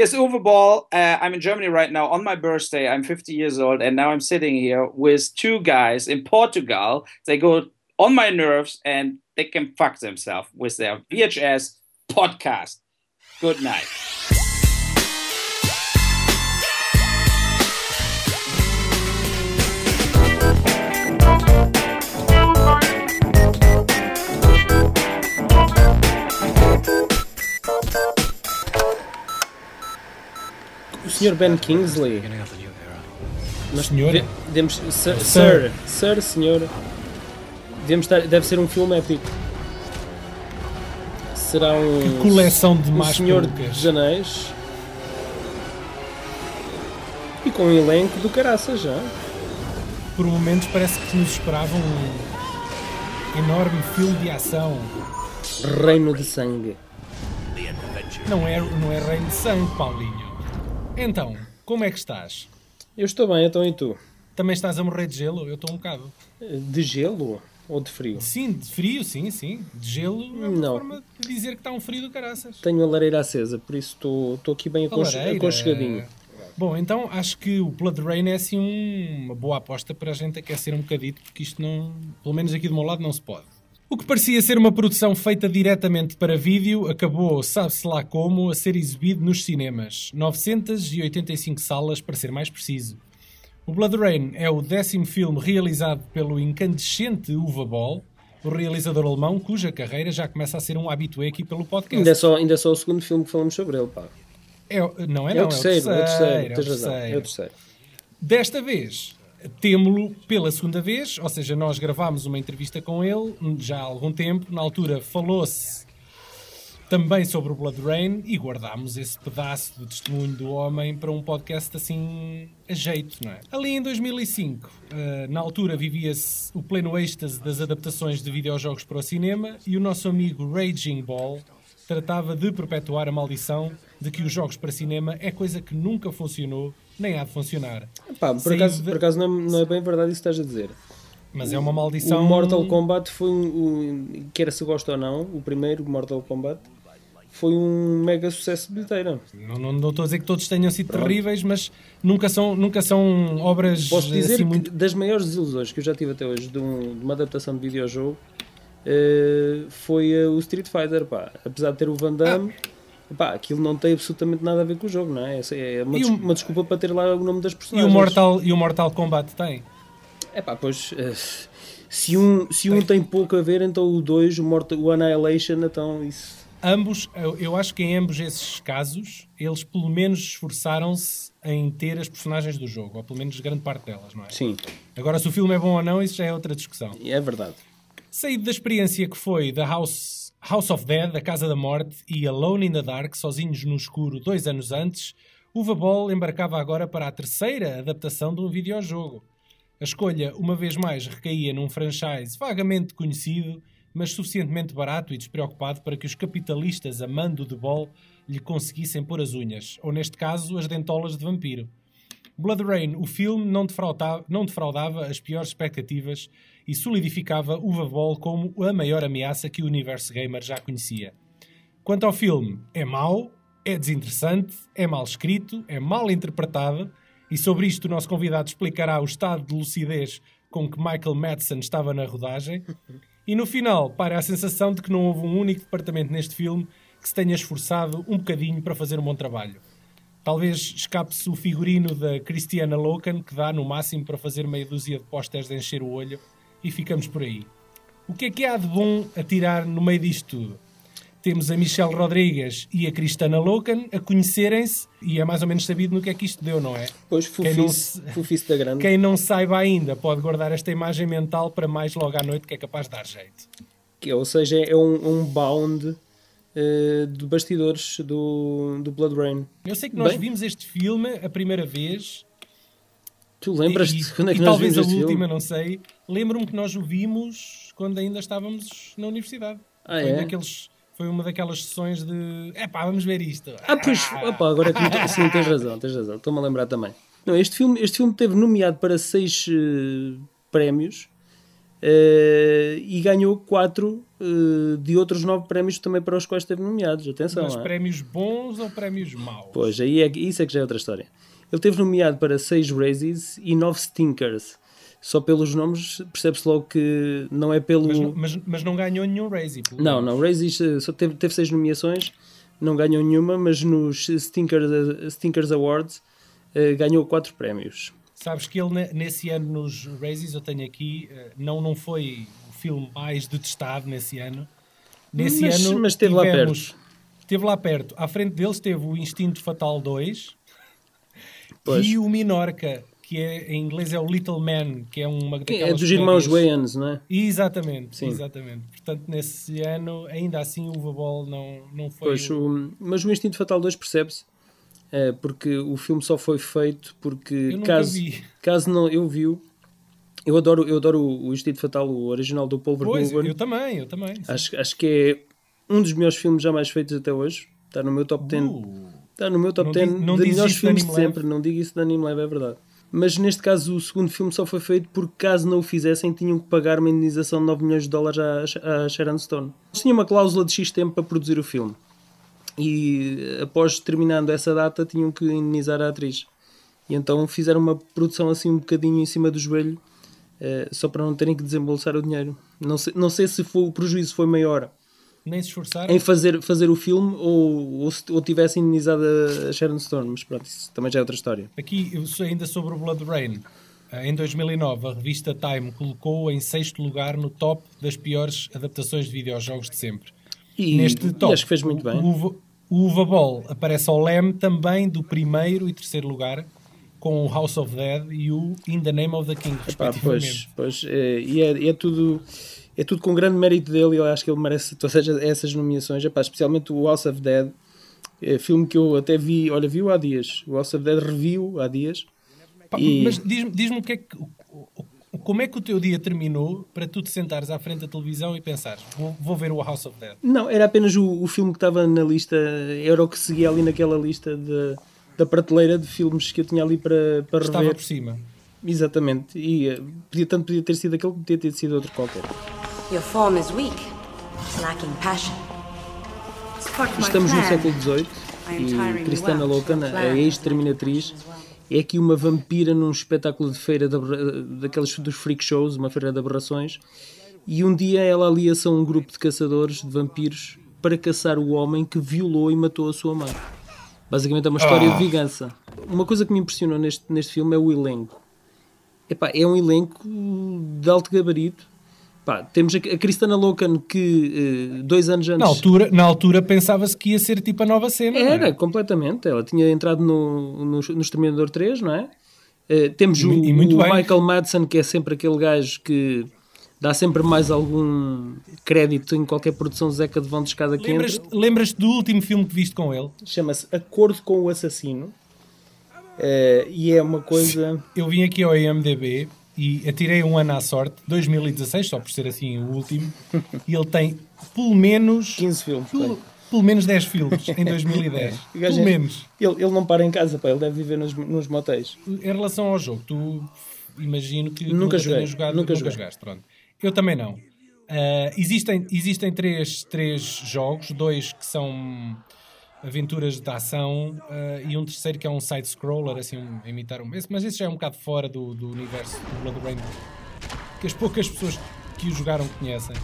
Yes, Uwe Ball. Uh, I'm in Germany right now on my birthday. I'm 50 years old, and now I'm sitting here with two guys in Portugal. They go on my nerves, and they can fuck themselves with their VHS podcast. Good night. Sr. Ben Kingsley. Nós Senhor? de- devemos, sir, sir, sir, senhor. Devemos estar, deve ser um filme épico. Será um. Que coleção de um Senhor dos Anéis. E com um elenco do caraças já. Por momentos parece que nos esperava um enorme filme de ação. Reino de Sangue. Não é, não é reino de sangue, Paulinho. Então, como é que estás? Eu estou bem, então e tu? Também estás a morrer de gelo? Eu estou um bocado. De gelo ou de frio? Sim, de frio, sim, sim. De gelo é uma Não. forma de dizer que está um frio do caraças. Tenho a lareira acesa, por isso estou, estou aqui bem lareira. aconchegadinho. Bom, então acho que o Blood Rain é assim um- uma boa aposta para a gente aquecer um bocadito, porque isto não, pelo menos aqui do meu lado, não se pode. O que parecia ser uma produção feita diretamente para vídeo acabou, sabe-se lá como, a ser exibido nos cinemas. 985 salas, para ser mais preciso. O Blood Rain é o décimo filme realizado pelo incandescente Uwe Boll, o realizador alemão cuja carreira já começa a ser um habitué aqui pelo podcast. Ainda, é só, ainda é só o segundo filme que falamos sobre ele, pá. É, o- não é, É, não, o terceiro, é o terceiro, tens razão. terceiro. É o terceiro. Desta vez, temo-lo pela segunda vez, ou seja, nós gravámos uma entrevista com ele já há algum tempo. Na altura falou-se também sobre o Blood Rain e guardámos esse pedaço do testemunho do homem para um podcast assim a jeito, não é? Ali em 2005, eh, na altura vivia-se o pleno êxtase das adaptações de videojogos para o cinema e o nosso amigo Raging Ball tratava de perpetuar a maldição de que os jogos para cinema é coisa que nunca funcionou nem há de funcionar. Pá, por acaso, de- por acaso não, é, não é bem verdade isso que estás a dizer. Mas é uma maldição. O Mortal Kombat foi um, um- quer se gosta ou não, o primeiro Mortal Kombat foi um mega sucesso de bilheteira. Não, não, não estou a dizer que todos tenham sido terríveis, mas nunca são, nunca são obras Posso dizer assim que muito. das maiores desilusões que eu já tive até hoje de, um- de uma adaptação de videojogo eh, foi eh, o Street Fighter, pá. Apesar de ter o Van Damme, pá, aquilo não tem absolutamente nada a ver com o jogo, não é? É uma, E des- o- uma desculpa para ter lá o nome das E personagens. o, Mortal, e o Mortal Kombat tem. É pá, pois eh, se um, se um tem pouco a ver, então o 2, o, Mortal, o Annihilation, então isso. Ambos, eu, eu acho que em ambos esses casos, eles pelo menos esforçaram-se em ter as personagens do jogo, ou pelo menos grande parte delas, não é? Sim, Agora, se o filme é bom ou não, isso já é outra discussão. é verdade. Saído da experiência que foi da House, House of Dead, a Casa da Morte, e Alone in the Dark, sozinhos no escuro, dois anos antes, Uwe Boll embarcava agora para a terceira adaptação de um videojogo. A escolha, uma vez mais, recaía num franchise vagamente conhecido, mas suficientemente barato e despreocupado para que os capitalistas amando de Boll lhe conseguissem pôr as unhas, ou neste caso, as dentolas de vampiro. Blood Rain, o filme, não defraudava, não defraudava as piores expectativas e solidificava Uwe Boll como a maior ameaça que o universo gamer já conhecia. Quanto ao filme, é mau, é desinteressante, é mal escrito, é mal interpretado e sobre isto o nosso convidado explicará o estado de lucidez com que Michael Madsen estava na rodagem. E no final, para a sensação de que não houve um único departamento neste filme que se tenha esforçado um bocadinho para fazer um bom trabalho. Talvez escape-se o figurino da Christiana Loken, que dá no máximo para fazer meia dúzia de pósteres de encher o olho, e ficamos por aí. O que é que há de bom a tirar no meio disto tudo? Temos a Michelle Rodrigues e a Christiana Loken a conhecerem-se, e é mais ou menos sabido no que é que isto deu, não é? Pois, Quem não fufice, se- fufice da grande. Quem não saiba ainda pode guardar esta imagem mental para mais logo à noite, que é capaz de dar jeito. Que, ou seja, é um, um bound eh, de bastidores do, do Blood Rain. Eu sei que nós Bem. vimos este filme a primeira vez Tu lembras-te quando é que e nós talvez vimos a este última, filme? não sei. Lembro-me que nós o vimos quando ainda estávamos na universidade. Ah, foi, é? daqueles, foi uma daquelas sessões de epá, vamos ver isto. Ah, pois, opa, agora que me sim, tens razão, tens razão, estou-me a lembrar também. Não, este filme, este filme teve nomeado para seis eh, prémios, Uh, e ganhou quatro uh, de outros nove prémios também para os quais esteve nomeados. Atenção. Mas é? prémios bons ou prémios maus? Pois, aí é, isso é que já é outra história. Ele teve nomeado para seis Razzies e nove Stinkers. Só pelos nomes percebe-se logo que não é pelo. Mas, mas, mas não ganhou nenhum Razzie. Não, não. Razzies eh, só teve, teve seis nomeações, não ganhou nenhuma, mas nos Stinkers, Stinkers Awards uh, ganhou quatro prémios. Sabes que ele nesse ano nos Razzies, eu tenho aqui, eh, não, não foi o filme mais detestado nesse ano. Nesse mas, ano mas esteve tivemos, lá perto. Esteve lá perto. À frente deles esteve o Instinto Fatal 2 pois. e o Minorca, que é, em inglês é o Little Man, que é uma daquelas É dos irmãos Wayans, não é? Exatamente, Sim. exatamente. Portanto, nesse ano, ainda assim, o Ball não, não foi... Pois, o... mas o Instinto Fatal 2 percebe-se é, porque o filme só foi feito porque caso, vi. caso não eu viu eu adoro, eu adoro o Instinto Fatal, o original do Paul Verhoeven. Pois, eu também, eu também. Acho, acho que é um dos melhores filmes jamais feitos até hoje. Está no meu top 10. Uh, está no meu top 10 de melhores filmes de sempre. Não digo isso de Anime Live, é verdade. Mas neste caso o segundo filme só foi feito porque caso não o fizessem tinham que pagar uma indenização de 9 milhões de dólares à, à Sharon Stone. Eles tinham uma cláusula de X tempo para produzir o filme e após terminando essa data tinham que indenizar a atriz. E então fizeram uma produção assim um bocadinho em cima do joelho, uh, só para não terem que desembolsar o dinheiro. Não sei, não sei se foi, o prejuízo foi maior Nem se esforçaram. em fazer, fazer o filme ou, ou, ou tivessem indenizado a Sharon Stone, mas pronto, isso também já é outra história. Aqui, ainda sobre o Blood Rain. Eh, em 2009, a revista Time colocou-o em sexto lugar no top das piores adaptações de videojogos de sempre. E, Neste top, e acho que fez muito bem. O Uva Ball aparece ao leme também do primeiro e terceiro lugar, com o House of Dead e o In the Name of the King, respectivamente. pois, pois é, e é, é, tudo. É tudo com grande mérito dele eu acho que ele merece todas essas nomeações, Epá, especialmente o House of Dead, é filme que eu até vi, olha, viu há dias. O House of Dead reviu há dias. Pá, e... Mas diz-me diz o que é que como é que o teu dia terminou para tu te sentares à frente da televisão e pensares, vou, vou ver o House of Dead? Não, era apenas o, o filme que estava na lista, era o que seguia ali naquela lista de, da prateleira de filmes que eu tinha ali para, para Estava rever. por cima. Exatamente, e uh, podia, tanto podia ter sido aquele como podia ter sido outro qualquer. Your form is weak, lacking passion. Estamos no século XVIII e Cristana Locan, a ex-terminatriz, é aqui uma vampira num espetáculo de feira de, daqueles dos freak shows, uma feira de aberrações, e um dia ela alia-se a um grupo de caçadores de vampiros para caçar o homem que violou e matou a sua mãe. Basicamente é uma história oh. de vingança. Uma coisa que me impressionou neste, neste filme é o elenco. Epá, é um elenco de alto gabarito Pá, temos a, Cristana Locan que uh, dois anos antes. Na altura, na altura pensava-se que ia ser tipo a nova cena. Era, é? completamente. Ela tinha entrado no, no, no Exterminador 3, não é? Uh, temos e, o, e o Michael Madsen, que é sempre aquele gajo que dá sempre mais algum crédito em qualquer produção Zeca de Vão de escada que lembras, Lembras-te do último filme que viste com ele? Chama-se Acordo com o Assassino. Uh, e é uma coisa. Eu vim aqui ao IMDB e atirei um ano à sorte, 2016, só por ser assim o último, e ele tem pelo menos 15 filmes. Pelo, pelo menos 10 filmes em 2010. É. Pelo é, menos. Ele, ele não para em casa, pá, ele deve viver nos, nos motéis. Em relação ao jogo, tu imagino que nunca joguei, jogado, nunca, nunca jogaste, pronto. Eu também não. Uh, existem existem três, três jogos, dois que são aventuras de ação uh, e um terceiro que é um side-scroller, assim, um, imitar um. Esse, mas esse já é um bocado fora do, do universo do Blood Rain, que as poucas pessoas que o jogaram conhecem.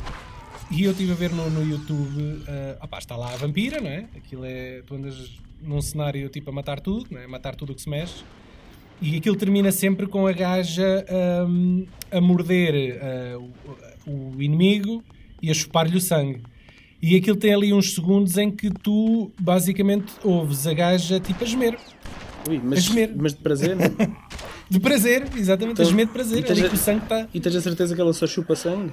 E eu estive a ver no, no YouTube, uh, opá, está lá a vampira, não é? Aquilo é. Tu andas num cenário tipo a matar tudo, não é? Matar tudo o que se mexe. E aquilo termina sempre com a gaja um, a morder uh, o, o inimigo e a chupar-lhe o sangue. E aquilo tem ali uns segundos em que tu basicamente ouves a gaja tipo a gemer. Ui, mas, a gemer. mas de prazer? de prazer, exatamente, então, a gemer de prazer. E, ali que o sangue está. E tens a certeza que ela só chupa sangue?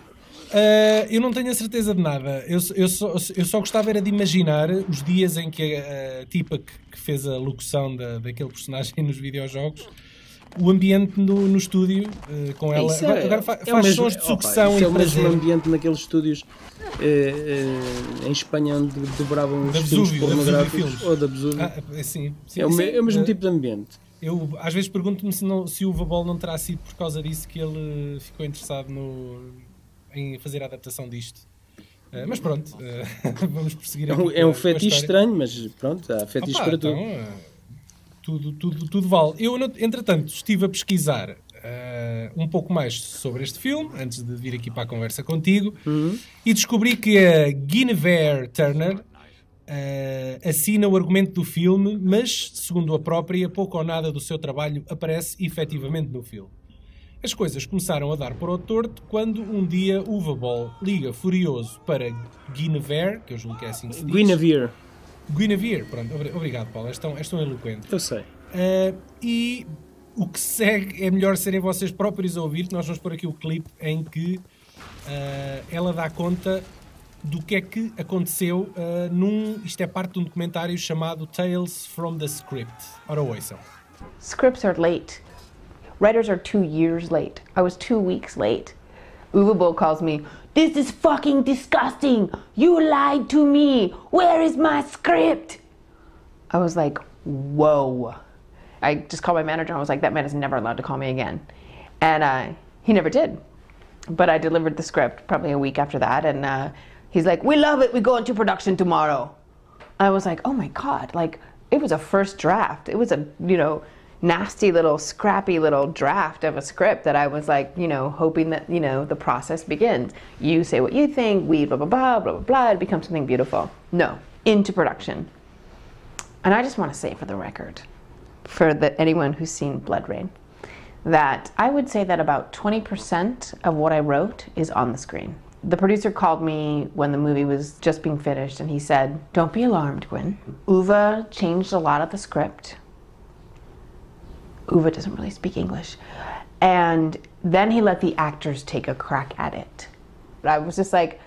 Uh, eu não tenho a certeza de nada. Eu, eu, só, eu só gostava era de imaginar os dias em que a, a tipa que, que, fez a locução da, daquele personagem nos videojogos o ambiente no, no estúdio uh, com ela. É, agora, fa é faz mesmo, sons de sucção opa, é o mesmo ambiente naqueles estúdios uh, uh, em Espanha onde dobravam os filmes pornográficos ou da Vesúvio. Ah, é, sim, sim, é, o, é o mesmo tipo de ambiente. Eu às vezes pergunto-me se, não, se o Vabol não terá sido por causa disso que ele ficou interessado no, em fazer a adaptação disto. Uh, mas pronto, uh, vamos prosseguir É um, é um fetiche estranho, mas pronto, há fetiche Opa, para tudo. então, eh, tudo, tudo, tudo vale. Eu, entretanto, estive a pesquisar eh, um pouco mais sobre este filme, antes de vir aqui para a conversa contigo, Uhum. e descobri que a Guinevere Turner eh, assina o argumento do filme, mas, segundo a própria, pouco ou nada do seu trabalho aparece efetivamente no filme. As coisas começaram a dar para o torto quando um dia o Ball liga furioso para Guinevere, que eu julgo que é assim que se diz. Guinevere, Guinevere, pronto, obri- obrigado Paulo, és tão, és tão eloquente. eu sei. Uh, e o que segue é melhor serem vocês próprios a ouvir, que nós vamos pôr aqui o clipe em que uh, ela dá conta do que é que aconteceu uh, num. Isto é parte de um documentário chamado Tales from the Script. Ora, ouçam. Scripts are late. Writers are two years late. I was two weeks late. Uwe Boll calls me, This is fucking disgusting! You lied to me! Where is my script? I was like, Whoa. I just called my manager and I was like, That man is never allowed to call me again. And uh, he never did. But I delivered the script probably a week after that, and uh, he's like, We love it, we go into production tomorrow. I was like, oh my god, like it was a first draft. It was a, you know, nasty little scrappy little draft of a script that I was like, you know, hoping that, you know, the process begins. You say what you think, we blah blah blah blah blah blah, it becomes something beautiful. No, into production. And I just want to say for the record, for the, anyone who's seen Blood Rain, that I would say that about 20% of what I wrote is on the screen. The producer called me when the movie was just being finished and he said, Don't be alarmed, Gwen. Uva changed a lot of the script. Uva doesn't really speak English. And then he let the actors take a crack at it. But I was just like,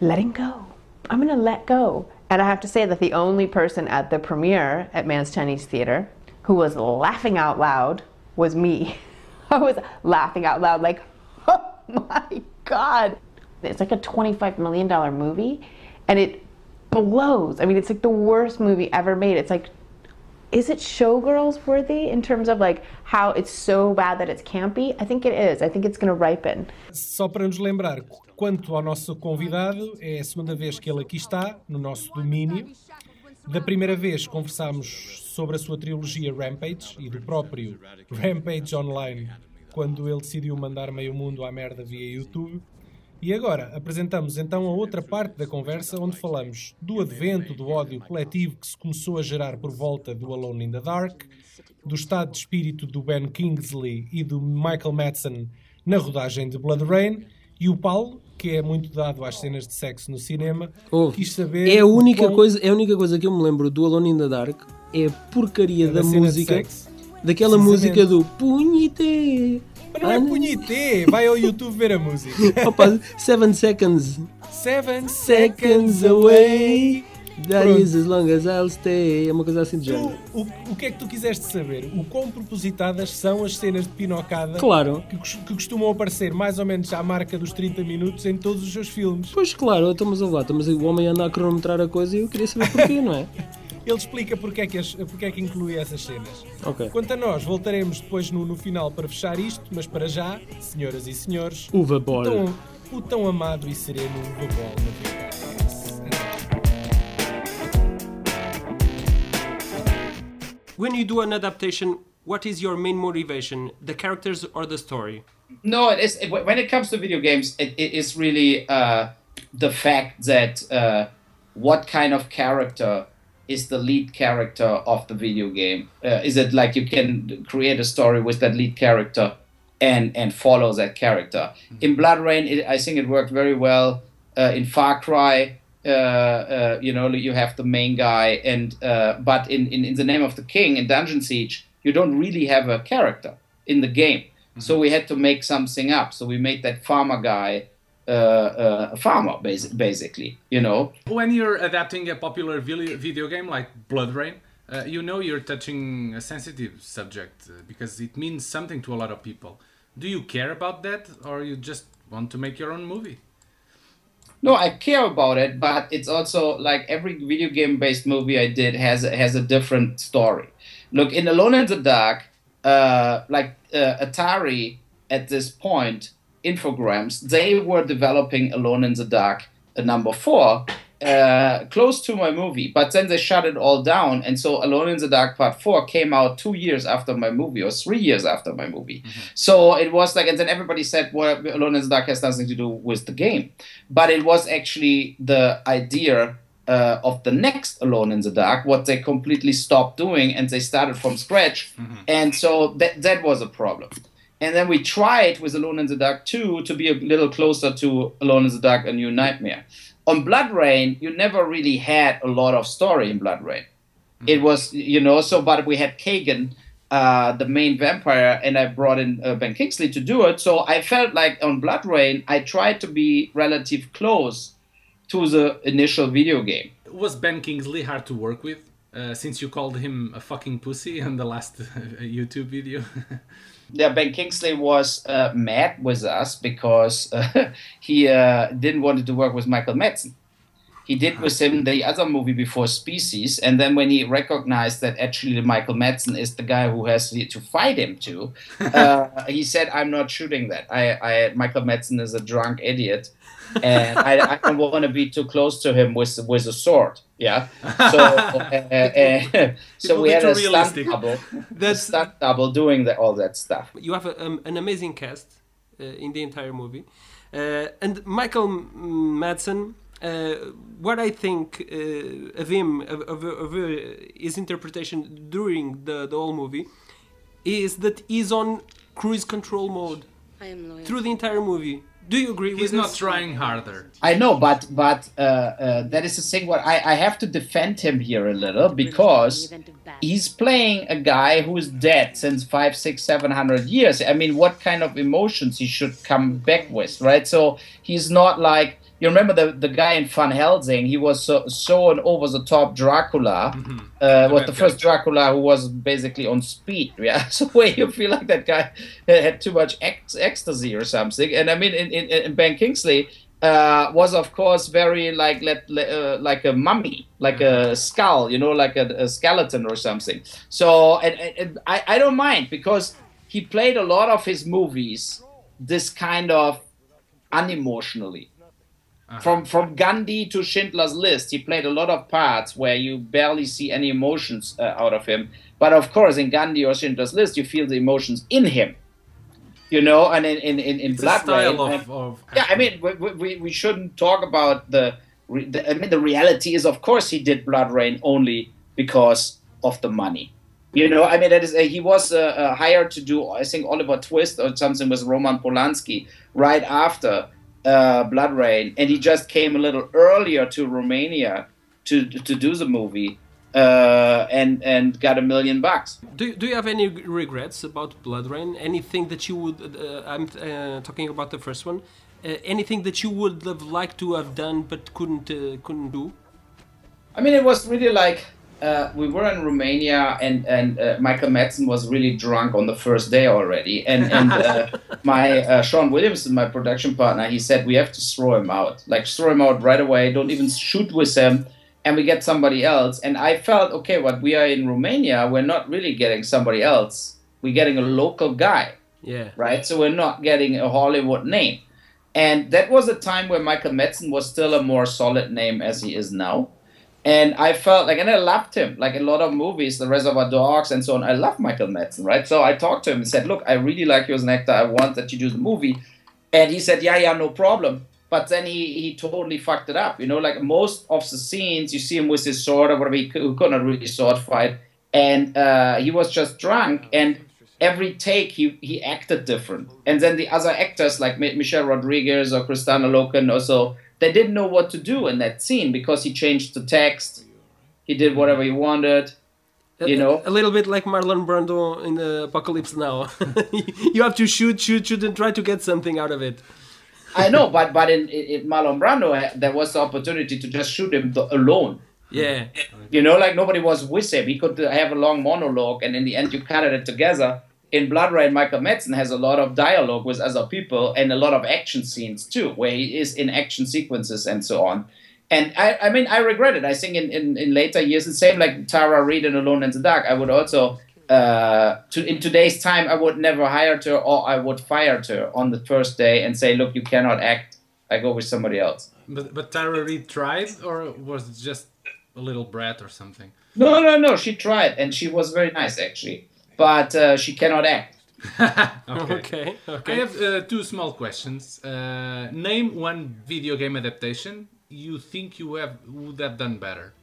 letting go. I'm gonna let go. And I have to say that the only person at the premiere at Man's Chinese Theater who was laughing out loud was me. I was laughing out loud, like, oh my God. It's like a $25 million movie, and it blows. I mean, it's like the worst movie ever made. It's like, is it showgirls worthy in terms of like how it's so bad that it's campy? I think it is. I think it's gonna ripen. Só para nos lembrar, quanto ao nosso convidado, é a segunda vez que ele aqui está, no nosso domínio. Da primeira vez conversámos sobre a sua trilogia Rampage e do próprio Rampage Online, quando ele decidiu mandar meio mundo à merda via YouTube. E agora apresentamos então a outra parte da conversa onde falamos do advento do ódio coletivo que se começou a gerar por volta do Alone in the Dark, do estado de espírito do Ben Kingsley e do Michael Madsen na rodagem de Blood Rain, e o Paulo, que é muito dado às cenas de sexo no cinema, Oh, quis saber. É a única quão- coisa, é a única coisa que eu me lembro do Alone in the Dark é a porcaria É da da música, daquela música do Punhite. Mas não é punhité, vai ao YouTube ver a música. Opa, Seven Seconds. Seven Seconds away. That Pronto. is as long as I'll stay. É uma coisa assim de género. o, o que é que tu quiseste saber? O quão propositadas são as cenas de pinocada Claro. que, que costumam aparecer mais ou menos à marca dos 30 minutos em todos os seus filmes. Pois claro, estamos a lá, estamos o homem anda a cronometrar a coisa e eu queria saber porquê, não é? Ele explica porque é que, as- porque é que inclui essas cenas. Ok. Quanto a nós, voltaremos depois no, no final para fechar isto, mas para já, senhoras e senhores, Uva o ball. tão, o tão amado e sereno Uva Ball no podcast. When you do an adaptation, what is your main motivation? The characters or the story? No, it is when it comes to video games, it, it is really uh, the fact that uh, what kind of character is the lead character of the video game? Uh, is it like you can create a story with that lead character and and follow that character? In Blood Rain, it, I think it worked very well. Uh, in Far Cry, uh, uh, you know, you have the main guy, and uh, but in, in in the name of the king in Dungeon Siege, you don't really have a character in the game. So we had to make something up. So we made that farmer guy uh, uh, a farmer, basi- basically. You know, When you're adapting a popular video video game like Blood Rain, uh, you know you're touching a sensitive subject uh, because it means something to a lot of people. Do you care about that, or you just want to make your own movie? no, I care about it, but it's also like every video game based movie I did has a, has a different story. Look, in Alone in the Dark, uh, like uh, Atari at this point Infogrames, they were developing Alone in the Dark, uh, number four, uh, close to my movie, but then they shut it all down. And so Alone in the Dark Part 4 came out two years after my movie, or three years after my movie. So it was like, and then everybody said, well, Alone in the Dark has nothing to do with the game. But it was actually the idea uh, of the next Alone in the Dark, what they completely stopped doing and they started from scratch. And so that, that was a problem. And then we tried with Alone in the Dark 2 to be a little closer to Alone in the Dark A New Nightmare. On Blood Rain, you never really had a lot of story in Blood Rain. It was, you know, so, but we had Kagan, uh, the main vampire, and I brought in uh, Ben Kingsley to do it. So I felt like on Blood Rain, I tried to be relative close to the initial video game. Was Ben Kingsley hard to work with? Uh, since you called him a fucking pussy in the last YouTube video. yeah, Ben Kingsley was uh, mad with us because uh, he uh, didn't want to work with Michael Madsen. He did with him the other movie before Species, and then when he recognized that actually Michael Madsen is the guy who has to fight him to, uh, he said, "I'm not shooting that. I, I Michael Madsen is a drunk idiot." And I, I don't want to be too close to him with with a sword. Yeah. So uh, uh, so we had a too stunt realistic. double, a That's- stunt double doing the, all that stuff. You have a, um, an amazing cast uh, in the entire movie, uh, and Michael Madsen. Uh, what I think uh, of him, of, of, of uh, his interpretation during the, the whole movie, is that he's on cruise control mode I am through the entire movie. Do you agree He's with not this? trying harder. I know, but but uh, uh, that is the thing. What I, I have to defend him here a little because he's playing a guy who is dead since five, six, seven hundred years. I mean, what kind of emotions he should come back with, right? So he's not like you remember the the guy in Van Helsing. He was so so an over the top Dracula. Uh, was the first Dracula who was basically on speed. Yeah, so where you feel like that guy had too much ec- ecstasy or something. And I mean, in, in, in Ben Kingsley uh, was of course very like let, let, uh, like a mummy, like a skull, you know, like a, a skeleton or something. So and, and, and I, I don't mind because he played a lot of his movies this kind of unemotionally. From from Gandhi to Schindler's List, he played a lot of parts where you barely see any emotions uh, out of him. But of course, in Gandhi or Schindler's List, you feel the emotions in him. You know, and in in in, in Blood style Rain, of, and- of yeah, I mean, we, we, we shouldn't talk about the, the. I mean, the reality is, of course, he did Blood Rain only because of the money. You know, I mean, that is uh, he was uh, uh, hired to do, I think, Oliver Twist or something with Roman Polanski right after uh, Blood Rain, and he just came a little earlier to Romania to to do the movie, uh, and and got a million bucks. Do, do you have any regrets about Blood Rain? Anything that you would, uh, I'm uh, talking about the first one, uh, anything that you would have liked to have done but couldn't uh, couldn't do? I mean, it was really like uh, we were in Romania, and and uh, Michael Madsen was really drunk on the first day already, and and uh, my uh, Sean Williamson, my production partner, he said we have to throw him out, like throw him out right away. Don't even shoot with him, and we get somebody else. And I felt okay, what we are in Romania, we're not really getting somebody else. We're getting a local guy Yeah. right? So we're not getting a Hollywood name. And that was a time where Michael Madsen was still a more solid name as he is now. And I felt like, and I loved him. Like a lot of movies, The Reservoir Dogs and so on. I love Michael Madsen, right? So I talked to him and said, Look, I really like you as an actor. I want that you do the movie. And he said, Yeah, yeah, no problem. But then he, he totally fucked it up. You know, like most of the scenes, you see him with his sword or whatever. He could, not really sword fight. And uh, he was just drunk. And every take he, he acted different. And then the other actors like Mi- Michelle Rodriguez or Kristana Loken also, they didn't know what to do in that scene because he changed the text. He did whatever he wanted. You know? a little bit like Marlon Brando in the Apocalypse Now. you have to shoot, shoot, shoot, and try to get something out of it. I know, but but in, in, Marlon Brando, uh, there was the opportunity to just shoot him alone. Yeah, You know, like nobody was with him. He could have a long monologue, and in the end, you cut it together. In Blood Rain, Michael Madsen has a lot of dialogue with other people and a lot of action scenes too, where he is in action sequences and so on. And I, I mean, I regret it. I think in, in, in later years, the same like Tara Reid in Alone in the Dark, I would also uh, to, in today's time, I would never hire her or I would fire her on the first day and say, "Look, you cannot act. I go with somebody else." But but Tara Reid tried, or was it just a little brat or something? No, no, no. She tried, and she was very nice actually, but uh, she cannot act. okay. Ok, I have uh, two small questions. Uh, name one video game adaptation you think you have would have done better.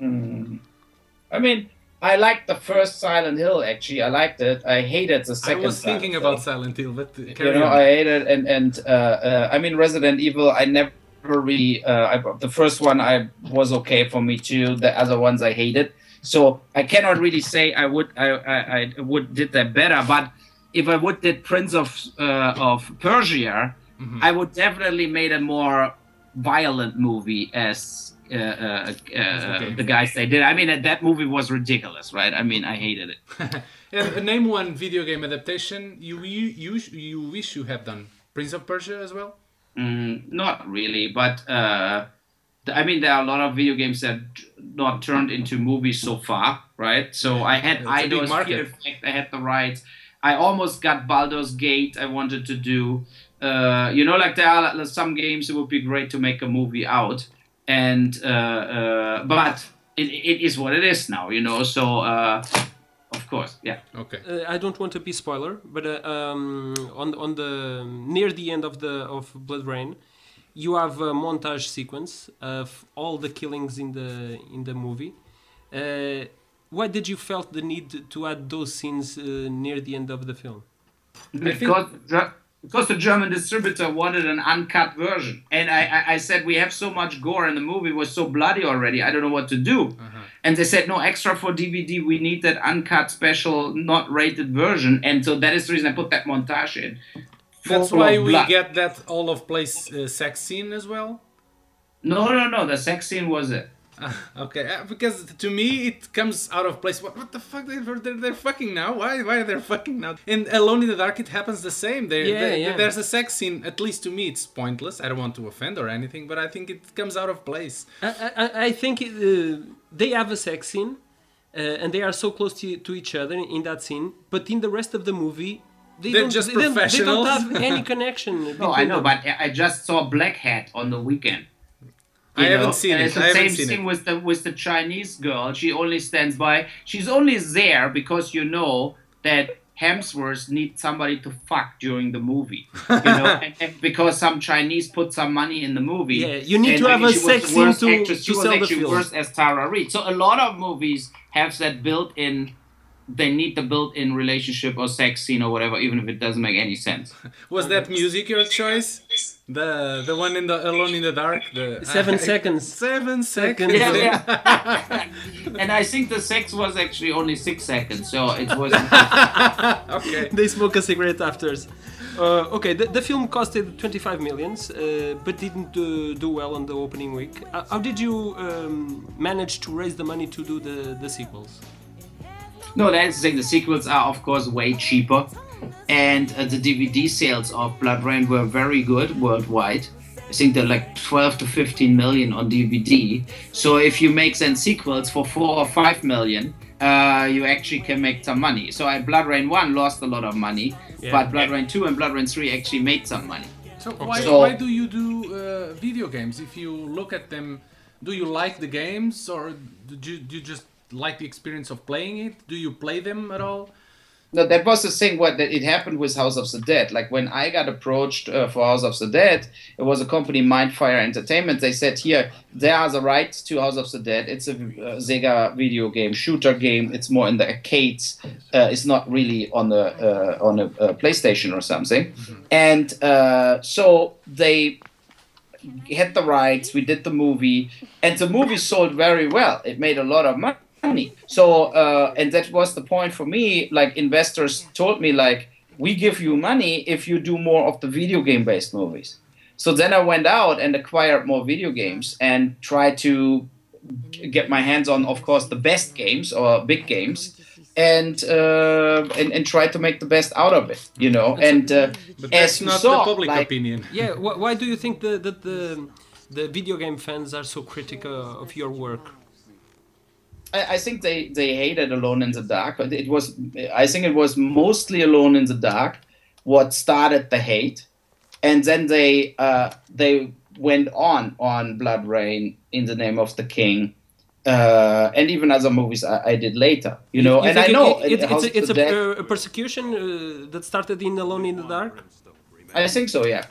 I mean, I liked the first Silent Hill. Actually, I liked it. I hated the second. I second. was Silent thinking Hill. about Silent Hill, but you know, on. I hated and and uh, uh, I mean Resident Evil. I never really. Uh, I, the first one I was okay for me too. The other ones I hated. So I cannot really say I would I, I, I would did that better. But if I would did Prince of uh, of Persia, I would definitely made a more violent movie as. Uh, uh, uh, okay. the guys they did. I mean, that movie was ridiculous, right? I mean, I hated it. And uh, name one video game adaptation you you you, you wish you have done. Prince of Persia as well. Mm, not really, but uh, I mean, there are a lot of video games that not turned into movies so far, right? So I had It's a big Eidos, market. Fear Effect, I had the rights. I almost got Baldur's Gate. I wanted to do, uh, you know, like there are some games it would be great to make a movie out, and uh, uh, but it, it is what it is now, you know. So uh, of course, yeah. Okay. Uh, I don't want to be spoiler, but uh, um, on on the near the end of the of Blood Rain, you have a montage sequence of all the killings in the in the movie. Uh, why did you felt the need to add those scenes uh, near the end of the film? because Ge- because the German distributor wanted an uncut version, and I, I, I said we have so much gore and the movie was so bloody already. I don't know what to do, and they said no extra for DVD. We need that uncut special, not rated version, and so that is the reason I put that montage in. That's why we blood. get that all of place uh, sex scene as well. No, no, no. The sex scene was it. Okay, uh, because to me it comes out of place. What, what the fuck? They're, they're, they're fucking now. Why? Why are they fucking now? In Alone in the Dark, it happens the same. They, Yeah, they- yeah. There's a sex scene. At least to me, it's pointless. I don't want to offend or anything, but I think it comes out of place. I, I, I think uh, they have a sex scene, uh, and they are so close to, to each other in that scene. But in the rest of the movie, they They're don't, just they don't, they don't have any connection. No, I know, but I I just saw Black Hat on the weekend. I you haven't know? seen and it. It's the I haven't same seen thing it. with the with the Chinese girl. She only stands by. She's only there because you know that Hemsworth needs somebody to fuck during the movie. You know, and, and because some Chinese put some money in the movie. Yeah, you need to have a sex the scene worst to- actress. She to was sell the actually film. worse as Tara Reid. So a lot of movies have that built-in. They need the built-in relationship or sex scene or whatever, even if it doesn't make any sense. Was that music your choice? The the one in the Alone in the Dark. The Seven seconds. Seven seconds. Seconds. Yeah, yeah. and I think the sex was actually only six seconds, so it was. Okay. they smoke a cigarette after. Uh, okay, the, the film costed 25 millions, uh, but didn't do, do well on the opening week. Uh, how did you um, manage to raise the money to do the, the sequels? No, that's the thing. The sequels are, of course, way cheaper, and uh, the DVD sales of Blood Rain were very good worldwide. I think they're like 12 to 15 million on DVD. So if you make then sequels for four or five million, uh, you actually can make some money. So I, Blood Rain 1 lost a lot of money, Yeah. but Blood Rain 2 and Blood Rain 3 actually made some money. So why, So- why do you do uh, video games? If you look at them, do you like the games or do you, do you just like the experience of playing it? Do you play them at all? No, that was the thing. What that it happened with House of the Dead. Like when I got approached uh, for House of the Dead, it was a company, Mindfire Entertainment. They said, "Here, there are the rights to House of the Dead. It's a uh, Sega video game, shooter game. It's more in the arcades. Uh, it's not really on the uh, on a, uh PlayStation or something." And uh, so they had the rights. We did the movie, and the movie sold very well. It made a lot of money. So, uh, and that was the point for me. Like investors told me, like, we give you money if you do more of the video game based movies. So then I went out and acquired more video games and tried to get my hands on, of course, the best games or big games. And, uh, and and try to make the best out of it, you know. And uh, But as that's you not saw, the public like, opinion. Yeah, wh- why do you think the, that the, the video game fans are so critical of your work? I, I think they they hated Alone in the Dark. but It was I think it was mostly Alone in the Dark what started the hate, and then they uh, they went on on Blood Rain in the Name of the King. Uh, and even other movies I, I did later, you know, You and I know it, it, House it's, a, it's a, a persecution uh, that started in Alone in the Dark. I think so, yeah.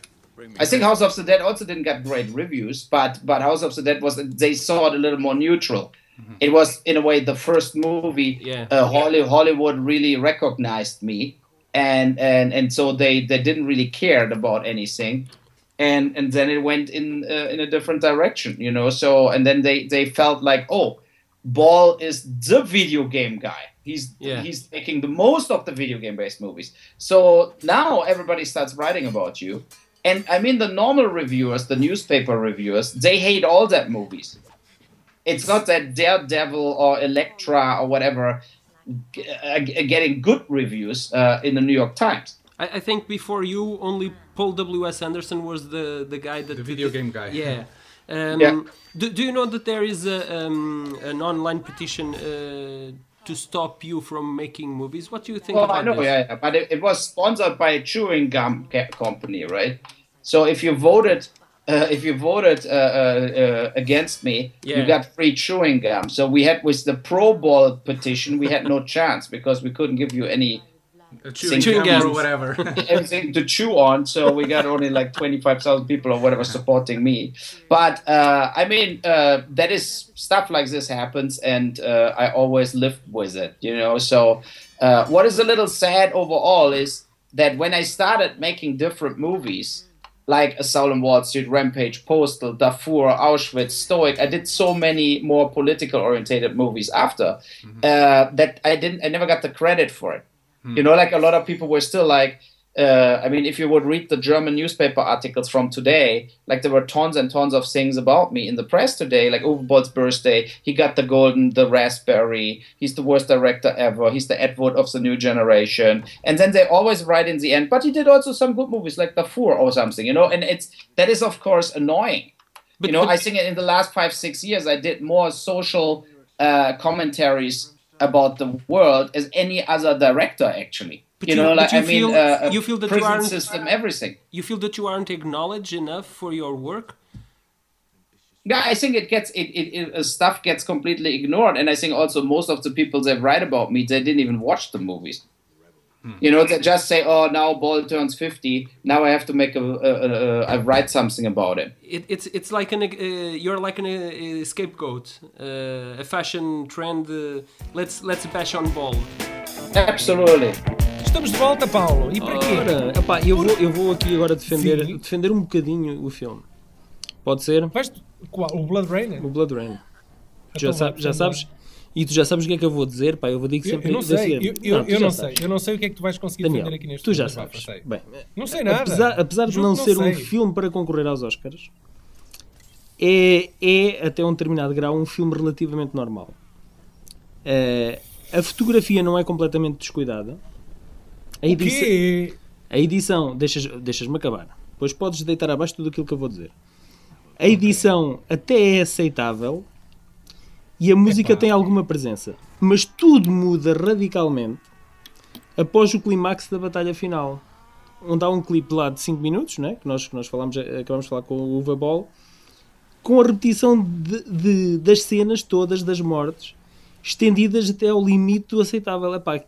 I think House of the Dead also didn't get great reviews, but but House of the Dead was they saw it a little more neutral. It was in a way the first movie Yeah. uh, Holly, Hollywood really recognized me, and and and so they they didn't really care about anything, and and then it went in uh, in a different direction, you know. So and then they they felt like oh, Ball is the video game guy. He's Yeah. he's making the most of the video game based movies. So now everybody starts writing about you. And I mean, the normal reviewers, the newspaper reviewers, they hate all that movies. It's not that Daredevil or Elektra or whatever g- uh, getting good reviews uh, in the New York Times. I, I think before you, only Paul W S Anderson was the the guy that The video game guy. Yeah. Um, Yeah. Do, do you know that there is a, um, an online petition uh, to stop you from making movies? What do you think Well, about I know, yeah, yeah, but it, it was sponsored by a chewing gum company, right? So if you voted, uh, if you voted uh, uh, against me, Yeah. you got free chewing gum. So we had with the Pro Bowl petition, we had no chance because we couldn't give you any chewing, Chewing gum or whatever. anything to chew on. So we got only like twenty five thousand people or whatever supporting me. But uh, I mean, uh, that is stuff like this happens, and uh, I always live with it, you know. So uh, what is a little sad overall is that when I started making different movies. Like Assault on Wall Street, Rampage, Postal, Darfur, Auschwitz, Stoic. I did so many more political orientated movies after uh, that I didn't. I never got the credit for it. You know, like a lot of people were still like, uh, I mean, if you would read the German newspaper articles from today, like there were tons and tons of things about me in the press today, like Uwe birthday, he got the golden, the raspberry, he's the worst director ever, he's the Ed Wood of the new generation. And then they always write in the end, but he did also some good movies like The Four or something, you know, and it's, that is of course annoying. But- you know, but- I think in the last five, six years, I did more social uh, commentaries about the world as any other director, actually. But you you- know, like you I mean, feel- uh, you feel that you aren't- system, everything. You feel that you aren't acknowledged enough for your work? Yeah, I think it gets it, it, it uh, stuff gets completely ignored, and I think also most of the people that write about me, they didn't even watch the movies. You know, they just say, "Oh, now Ball turns 50. Now I have to make a, a, a, a I write something about it." It, it's it's like an uh, you're like an, uh, scapegoat, uh, a fashion trend. Uh, let's let's bash on ball. Absolutely. Estamos de volta, Paulo. E para quê? Ora, epá, eu, vou, eu vou aqui agora defender, Sim. defender um bocadinho o filme. Pode ser? Vais, qual, o Blood Rain? O Blood Rain. Já, Então sa- vai, já sabes? E tu já sabes o que é que eu vou dizer? Pá, eu vou dizer Eu, sempre eu não da sei, eu, eu, Não, eu já não sei, eu não sei o que é que tu vais conseguir Daniel, defender aqui neste tu já sabes. sei. Bem, Não sei nada. apesar, apesar de não que ser um sei. filme para concorrer aos Oscars, é, é até um determinado grau um filme relativamente normal. Eh, a fotografia não é completamente descuidada. A edição, a edição deixas, deixas-me acabar. Depois podes deitar abaixo tudo aquilo que eu vou dizer. A edição até é aceitável e a música Epá. tem alguma presença, mas tudo muda radicalmente após o clímax da batalha final. Onde há um clipe lá de 5 minutos, né? que nós, que nós falámos, acabamos de falar com o Uva Ball, com a repetição de, de- das cenas todas das mortes, estendidas até ao limite do aceitável. Epá,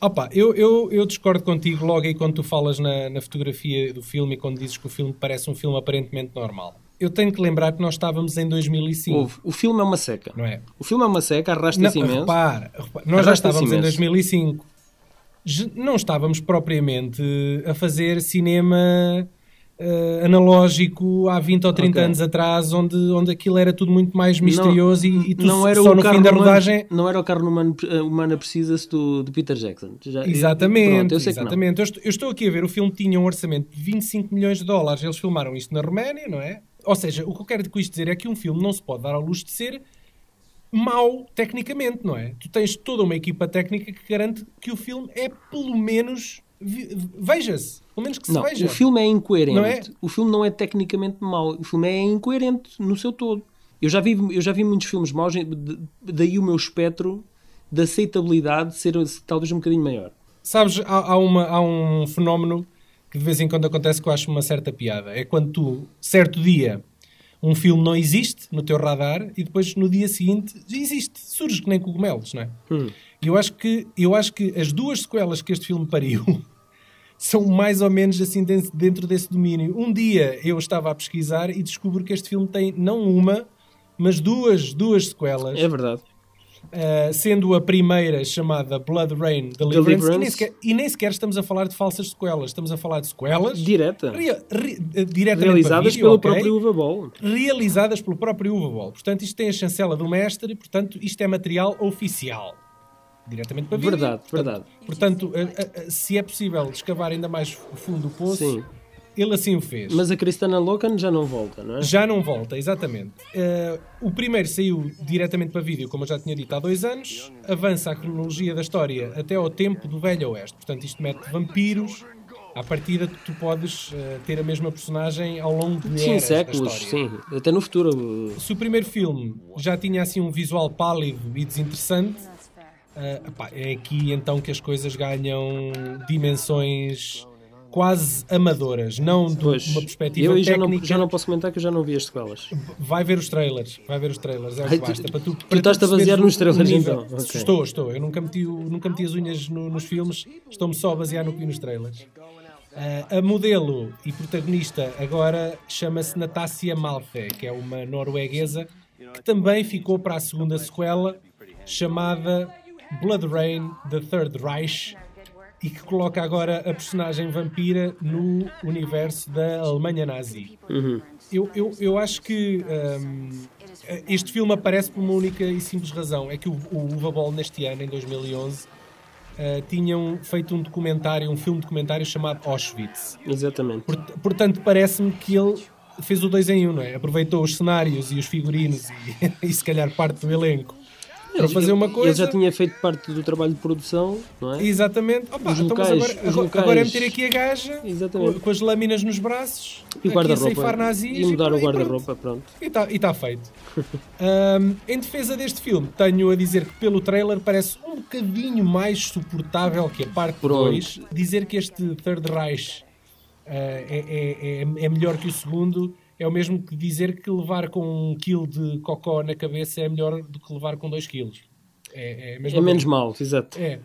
Opa, eu, eu, eu discordo contigo logo aí quando tu falas na, na fotografia do filme e quando dizes que o filme parece um filme aparentemente normal. Eu tenho que lembrar que nós estávamos em 2005, houve. O filme é uma seca. não é? O filme é uma seca, arrasta-se imenso. repara, repara, nós já estávamos em imenso. 2005. Je- Não estávamos propriamente a fazer cinema eh, analógico há 20 ou 30 Ok. anos atrás, onde, onde aquilo era tudo muito mais misterioso e, e tu não era só o no carro fim da humano- rodagem. Não era o carro humano, eh, humana precisa-se do, do Peter Jackson. Já- Exatamente, Pronto, eu sei que não. exatamente. Eu estou, eu estou aqui a ver, o filme tinha um orçamento de 25 milhões de dólares. Eles filmaram isto na Roménia, não é? Ou seja, o que eu quero com isto dizer é que um filme não se pode dar ao luxo de ser mau tecnicamente, não é? Tu tens toda uma equipa técnica que garante que o filme é pelo menos. Veja-se. Pelo menos que se Não, veja. o filme é incoerente. É? O filme não é tecnicamente mau. O filme é incoerente no seu todo. Eu já vi, eu já vi muitos filmes maus, daí o meu espectro de aceitabilidade ser talvez um bocadinho maior. Sabes, há, há uma, há um fenómeno que de vez em quando acontece que eu acho uma certa piada. É quando tu, certo dia, um filme não existe no teu radar e depois no dia seguinte existe, surge que nem cogumelos, não é? E eu acho que, eu acho que as duas sequelas que este filme pariu são mais ou menos assim den- dentro desse domínio. Um dia eu estava a pesquisar e descubro que este filme tem não uma, mas duas, duas sequelas. É verdade. Uh, sendo a primeira chamada Blood Rain Deliverance, Deliverance. E, nem sequer, e nem sequer estamos a falar de falsas sequelas, estamos a falar de sequelas Direta. re- eh, diretamente Realizadas vídeo, pelo ok? próprio Uva Ball. realizadas pelo próprio Uva Ball. Portanto, isto tem a chancela do mestre, portanto, isto é material oficial. Diretamente para vídeo. Verdade, verdade. Portanto, eh, eh, eh, se é possível escavar ainda mais fundo do poço, Sim. Ele assim o fez. Mas a Cristana Locan já não volta, não é? Já não volta, exatamente. Eh, o primeiro saiu diretamente para vídeo, como eu já tinha dito, há dois anos. Avança a cronologia da história até ao tempo do Velho Oeste. Portanto, isto mete vampiros. À partida, tu podes eh, ter a mesma personagem ao longo de Sim, séculos, sim. Até no futuro. Se o primeiro filme já tinha assim um visual pálido e desinteressante, epá, é aqui então que as coisas ganham dimensões quase amadoras, não de Pois, uma perspectiva eu já técnica. não, já não posso comentar que eu já não vi as sequelas. Vai ver os trailers, vai ver os trailers, é o que basta. Para tu, tu estás-te a basear nos trailers, então, ok. Estou, estou. Eu nunca meti, nunca meti as unhas no- nos filmes, estou-me só a basear no que vi nos trailers. Ah, a modelo e protagonista agora chama-se Natácia Malfe, que é uma norueguesa que também ficou para a segunda sequela chamada Blood Rain The Third Reich e que coloca agora a personagem vampira no universo da Alemanha nazi. Eu, eu, eu acho que hum, este filme aparece por uma única e simples razão. É que o, o Uva Ball neste ano, em 2011, uh, tinham feito um documentário, um filme documentário chamado Auschwitz. Exatamente. Port- portanto, parece-me que ele fez o dois em um, não é? Aproveitou os cenários e os figurinos e, e se calhar parte do elenco para fazer uma Ele coisa. já tinha feito parte do trabalho de produção, não é? Exatamente. Opa, Os então, locais- agora, os locais- agora é meter aqui a gaja Exatamente. com, com as lâminas nos braços E o guarda-roupa. E mudar o pronto. guarda-roupa, pronto. E está feito. Ahm, em defesa deste filme, tenho a dizer que pelo trailer parece um bocadinho mais suportável que a parte Pronto. 2. Dizer que este Third Reich ah, é, é- é- é melhor que o segundo é o mesmo que dizer que levar com um quilo de cocó na cabeça é melhor do que levar com 2 quilos. É, é, É menos mal, exato. É.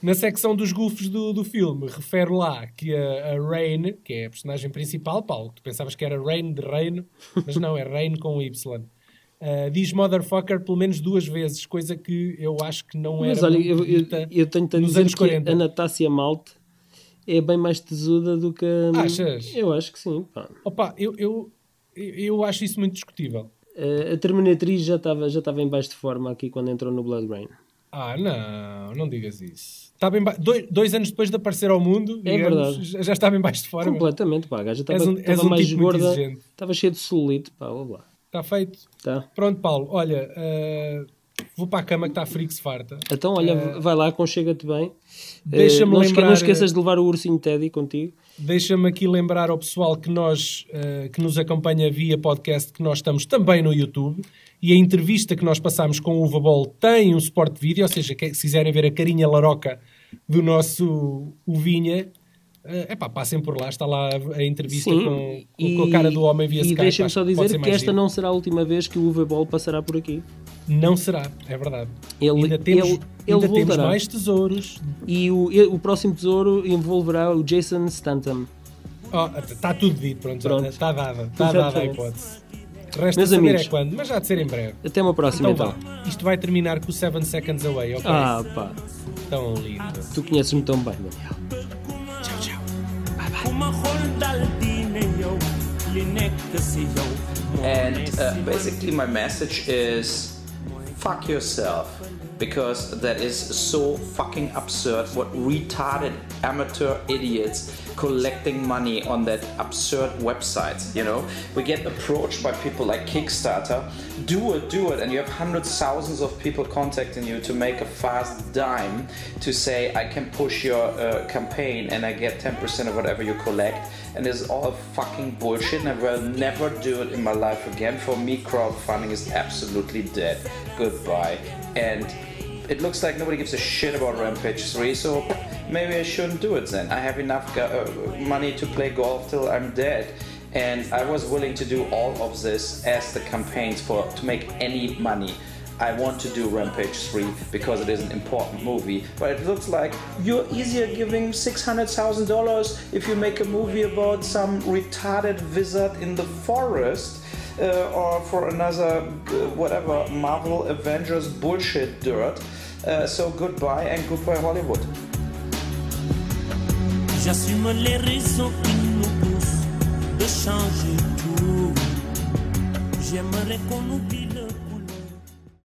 Na secção dos gufos do, do filme, refere lá que a, a Rain, que é a personagem principal, Paulo, tu pensavas que era Rain de Reino, mas não, é Rain com Y. Uh, diz motherfucker pelo menos duas vezes, coisa que eu acho que não era Mas olha, eu, eu, eu tenho-te a dizer anos que 40. a Natácia Malte é bem mais tesuda do que a... Achas? Eu acho que sim, pá. Opa, eu, eu, eu acho isso muito discutível. Eh, A Terminatriz já estava já estava em baixo de forma aqui quando entrou no Blood Rain. Ah, não, não digas isso. Estava em ba- dois, dois anos depois de aparecer ao mundo, É digamos, verdade. já, já estava em baixo de forma. Completamente, pá. A gaja És estava um- um mais tipo gorda, exigente. estava cheia de celulite, pá, olha lá. Está feito. Tá. Pronto, Paulo, olha, uh, vou para a cama que está frio que se farta. Então, olha, vai lá, conchega-te bem. Eh, Deixa-me Eh, não, lembrar- não esqueças de levar o ursinho Teddy contigo. Deixa-me aqui lembrar ao pessoal que nós, uh, que nos acompanha via podcast, que nós estamos também no YouTube e a entrevista que nós passámos com o Uva Ball tem um suporte vídeo, ou seja, que- se quiserem ver a carinha laroca do nosso Uvinha, é pá, passem por lá, está lá a entrevista Sim, com, com- com a cara do homem via E Skype. deixa-me acho só dizer que esta não será a última vez que o Uva Ball passará por aqui. Não será, é verdade. Ele- ainda temos, ele- ainda ele temos mais tesouros. E o, e o próximo tesouro envolverá o Jason Stanton. Está tudo dito, pronto, Pronto. está dada, está dada a hipótese. Resta Meus saber amigos. é quando, mas já há de ser em breve. Até uma próxima, Então então. isto vai terminar com o 7 Seconds Away, ok? Ah, pá. Tão lindo. Tu conheces-me tão bem, Daniel. And uh, basically, my message is fuck yourself. Because that is so fucking absurd what retarded amateur idiots collecting money on that absurd website. You know, we get approached by people like Kickstarter. Do it, do it, and you have hundreds, thousands of people contacting you to make a fast dime to say I can push your uh, campaign and I get 10% of whatever you collect. And it's all fucking bullshit, and I will never do it in my life again. For me, crowdfunding is absolutely dead. Goodbye. And it looks like nobody gives a shit about Rampage 3, so maybe I shouldn't do it then. I have enough uh, money to play golf till I'm dead. And I was willing to do all of this as the campaigns for to make any money. I want to do Rampage 3 because it is an important movie, but it looks like you're easier giving $600,000 if you make a movie about some retarded wizard in the forest uh, or for another uh, whatever Marvel Avengers bullshit dirt. Uh, so goodbye and goodbye Hollywood. J'assume les raisons qui nous poussent de changer tout. J'aimerais qu'on oublie